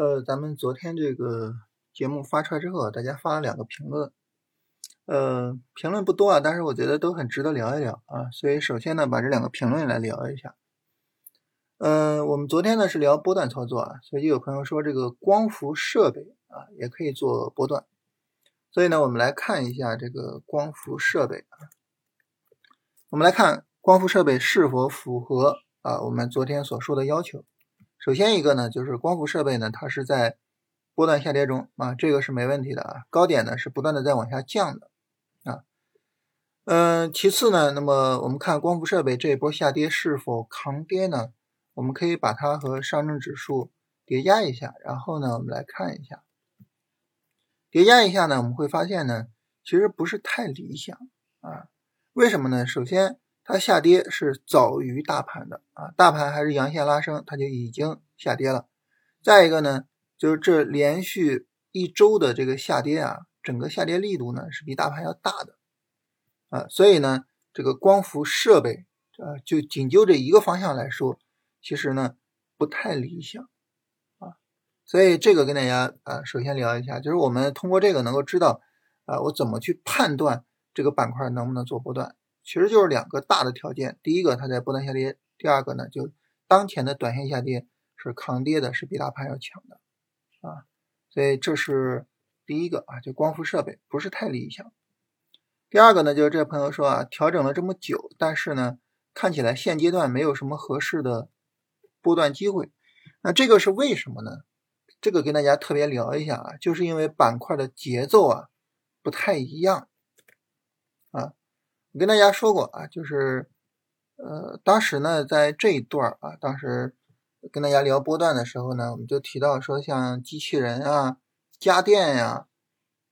呃，咱们昨天这个节目发出来之后，大家发了两个评论，呃，评论不多啊，但是我觉得都很值得聊一聊啊。所以首先呢，把这两个评论来聊一下。嗯，我们昨天呢是聊波段操作啊，所以有朋友说这个光伏设备啊也可以做波段，所以呢，我们来看一下这个光伏设备啊，我们来看光伏设备是否符合啊我们昨天所说的要求。首先一个呢，就是光伏设备呢，它是在波段下跌中啊，这个是没问题的啊，高点呢是不断的在往下降的啊。嗯，其次呢，那么我们看光伏设备这一波下跌是否抗跌呢？我们可以把它和上证指数叠加一下，然后呢，我们来看一下，叠加一下呢，我们会发现呢，其实不是太理想啊。为什么呢？首先。它下跌是早于大盘的啊，大盘还是阳线拉升，它就已经下跌了。再一个呢，就是这连续一周的这个下跌啊，整个下跌力度呢是比大盘要大的啊，所以呢，这个光伏设备啊，就仅就这一个方向来说，其实呢不太理想啊。所以这个跟大家啊，首先聊一下，就是我们通过这个能够知道啊，我怎么去判断这个板块能不能做波段。其实就是两个大的条件，第一个它在波段下跌，第二个呢就当前的短线下跌是抗跌的，是比大盘要强的啊，所以这是第一个啊，就光伏设备不是太理想。第二个呢，就是这位朋友说啊，调整了这么久，但是呢看起来现阶段没有什么合适的波段机会，那这个是为什么呢？这个跟大家特别聊一下啊，就是因为板块的节奏啊不太一样。我跟大家说过啊，就是，呃，当时呢，在这一段啊，当时跟大家聊波段的时候呢，我们就提到说，像机器人啊、家电呀、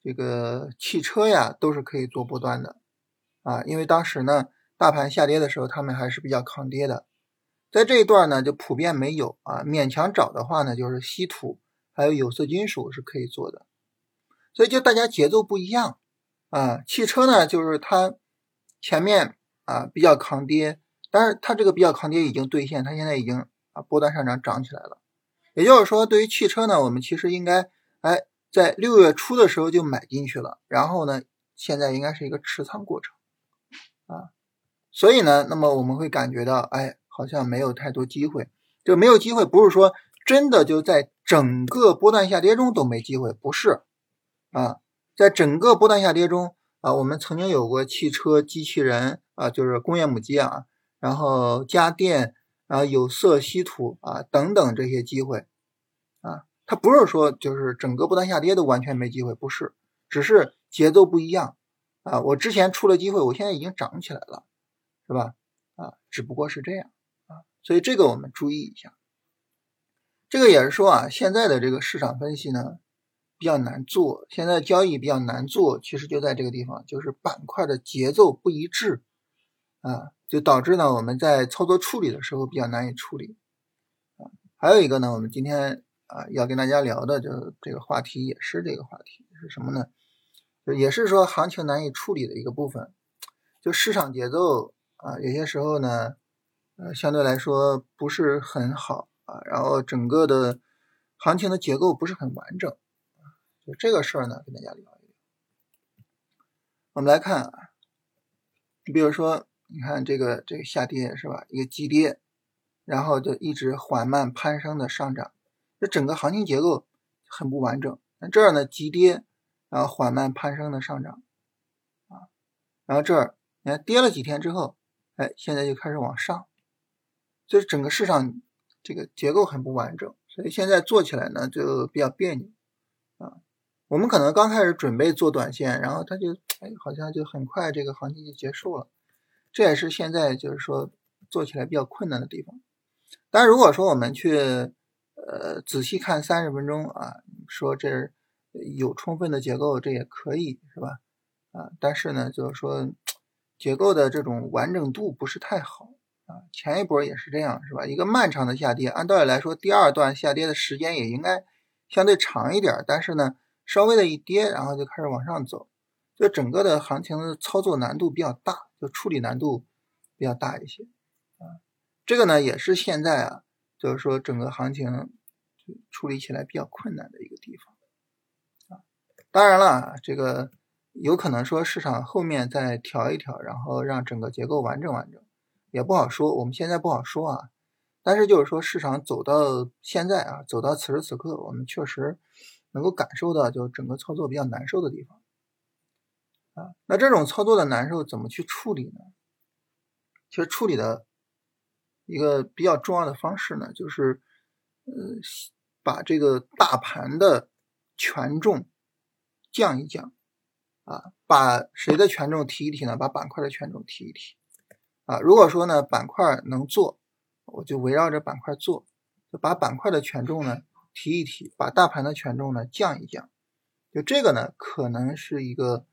这个汽车呀，都是可以做波段的啊，因为当时呢，大盘下跌的时候，他们还是比较抗跌的。在这一段呢，就普遍没有啊，勉强找的话呢，就是稀土还有有色金属是可以做的，所以就大家节奏不一样啊。汽车呢，就是它。前面啊比较抗跌，但是它这个比较抗跌已经兑现，它现在已经啊波段上涨涨起来了。也就是说，对于汽车呢，我们其实应该哎在六月初的时候就买进去了，然后呢现在应该是一个持仓过程啊。所以呢，那么我们会感觉到哎好像没有太多机会，就没有机会不是说真的就在整个波段下跌中都没机会，不是啊，在整个波段下跌中。啊，我们曾经有过汽车、机器人啊，就是工业母机啊，然后家电啊、有色、稀土啊等等这些机会啊，它不是说就是整个不断下跌都完全没机会，不是，只是节奏不一样啊。我之前出了机会，我现在已经涨起来了，是吧？啊，只不过是这样啊，所以这个我们注意一下。这个也是说啊，现在的这个市场分析呢。比较难做，现在交易比较难做，其实就在这个地方，就是板块的节奏不一致啊，就导致呢我们在操作处理的时候比较难以处理啊。还有一个呢，我们今天啊要跟大家聊的，就这个话题也是这个话题是什么呢？也是说行情难以处理的一个部分，就市场节奏啊，有些时候呢，呃相对来说不是很好啊，然后整个的行情的结构不是很完整。就这个事儿呢，跟大家聊一聊。我们来看啊，你比如说，你看这个这个下跌是吧？一个急跌，然后就一直缓慢攀升的上涨，这整个行情结构很不完整。那这儿呢，急跌，然后缓慢攀升的上涨，啊，然后这儿你看跌了几天之后，哎，现在就开始往上，就是整个市场这个结构很不完整，所以现在做起来呢就比较别扭，我们可能刚开始准备做短线，然后它就哎，好像就很快这个行情就结束了，这也是现在就是说做起来比较困难的地方。但如果说我们去呃仔细看三十分钟啊，说这有充分的结构，这也可以是吧？啊，但是呢，就是说结构的这种完整度不是太好啊。前一波也是这样是吧？一个漫长的下跌，按道理来说，第二段下跌的时间也应该相对长一点，但是呢。稍微的一跌，然后就开始往上走，就整个的行情的操作难度比较大，就处理难度比较大一些啊。这个呢也是现在啊，就是说整个行情处理起来比较困难的一个地方啊。当然了，这个有可能说市场后面再调一调，然后让整个结构完整完整，也不好说。我们现在不好说啊。但是就是说，市场走到现在啊，走到此时此刻，我们确实能够感受到，就整个操作比较难受的地方啊。那这种操作的难受怎么去处理呢？其实处理的一个比较重要的方式呢，就是呃，把这个大盘的权重降一降啊，把谁的权重提一提呢？把板块的权重提一提啊。如果说呢，板块能做。我就围绕着板块做，就把板块的权重呢提一提，把大盘的权重呢降一降，就这个呢可能是一个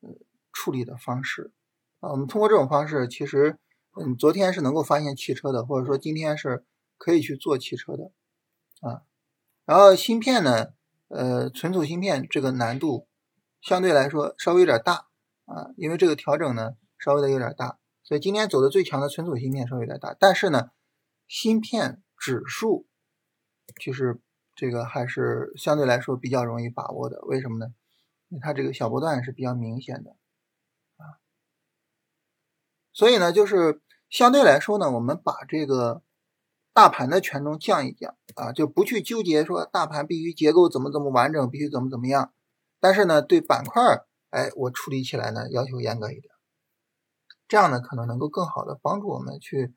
呃处理的方式啊。我们通过这种方式，其实嗯昨天是能够发现汽车的，或者说今天是可以去做汽车的啊。然后芯片呢，呃存储芯片这个难度相对来说稍微有点大啊，因为这个调整呢稍微的有点大，所以今天走的最强的存储芯片稍微有点大，但是呢。芯片指数其实这个还是相对来说比较容易把握的，为什么呢？因为它这个小波段是比较明显的啊，所以呢，就是相对来说呢，我们把这个大盘的权重降一降啊，就不去纠结说大盘必须结构怎么怎么完整，必须怎么怎么样，但是呢，对板块哎，我处理起来呢要求严格一点，这样呢可能能够更好的帮助我们去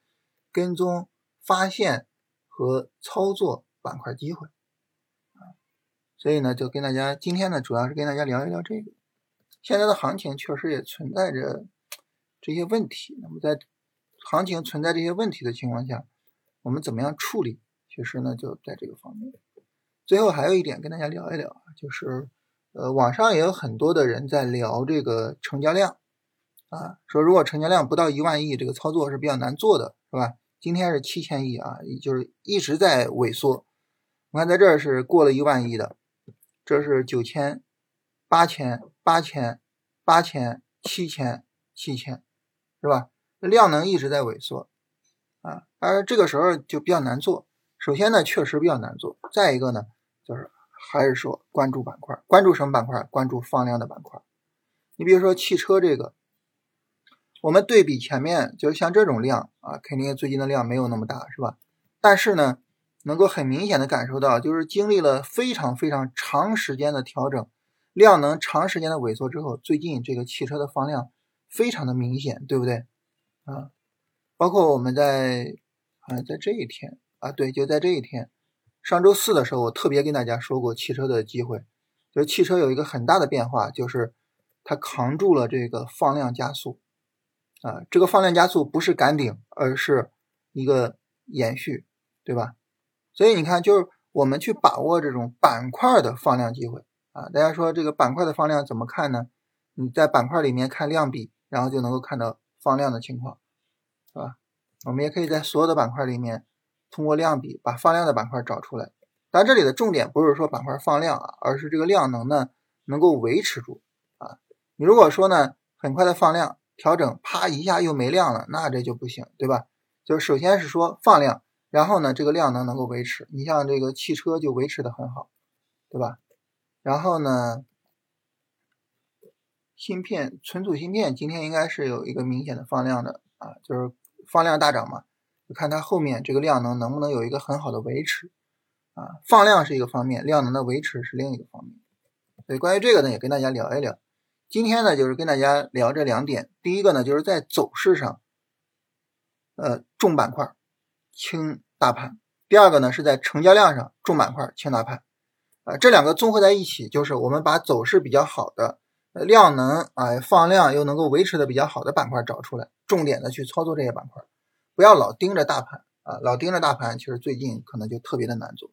跟踪。发现和操作板块机会，所以呢，就跟大家今天呢，主要是跟大家聊一聊这个。现在的行情确实也存在着这些问题。那么在行情存在这些问题的情况下，我们怎么样处理？其实呢，就在这个方面。最后还有一点跟大家聊一聊，就是呃，网上也有很多的人在聊这个成交量啊，说如果成交量不到一万亿，这个操作是比较难做的，是吧？今天是七千亿啊，就是一直在萎缩。我看在这儿是过了一万亿的，这是九千、八千、八千、八千、七千、七千，是吧？量能一直在萎缩啊，而这个时候就比较难做。首先呢，确实比较难做。再一个呢，就是还是说关注板块，关注什么板块？关注放量的板块。你比如说汽车这个。我们对比前面，就是像这种量啊，肯定最近的量没有那么大，是吧？但是呢，能够很明显的感受到，就是经历了非常非常长时间的调整，量能长时间的萎缩之后，最近这个汽车的放量非常的明显，对不对？啊，包括我们在啊，在这一天啊，对，就在这一天，上周四的时候，我特别跟大家说过汽车的机会，就是汽车有一个很大的变化，就是它扛住了这个放量加速。啊，这个放量加速不是赶顶，而是一个延续，对吧？所以你看，就是我们去把握这种板块的放量机会啊。大家说这个板块的放量怎么看呢？你在板块里面看量比，然后就能够看到放量的情况，是吧？我们也可以在所有的板块里面通过量比把放量的板块找出来。但这里的重点不是说板块放量啊，而是这个量能呢能够维持住啊。你如果说呢很快的放量。调整啪一下又没量了，那这就不行，对吧？就是首先是说放量，然后呢这个量能能够维持。你像这个汽车就维持的很好，对吧？然后呢，芯片存储芯片今天应该是有一个明显的放量的啊，就是放量大涨嘛，就看它后面这个量能能不能有一个很好的维持啊。放量是一个方面，量能的维持是另一个方面。所以关于这个呢，也跟大家聊一聊。今天呢，就是跟大家聊这两点。第一个呢，就是在走势上，呃，重板块，轻大盘；第二个呢，是在成交量上，重板块，轻大盘。啊，这两个综合在一起，就是我们把走势比较好的、量能啊放量又能够维持的比较好的板块找出来，重点的去操作这些板块，不要老盯着大盘啊，老盯着大盘，其实最近可能就特别的难做。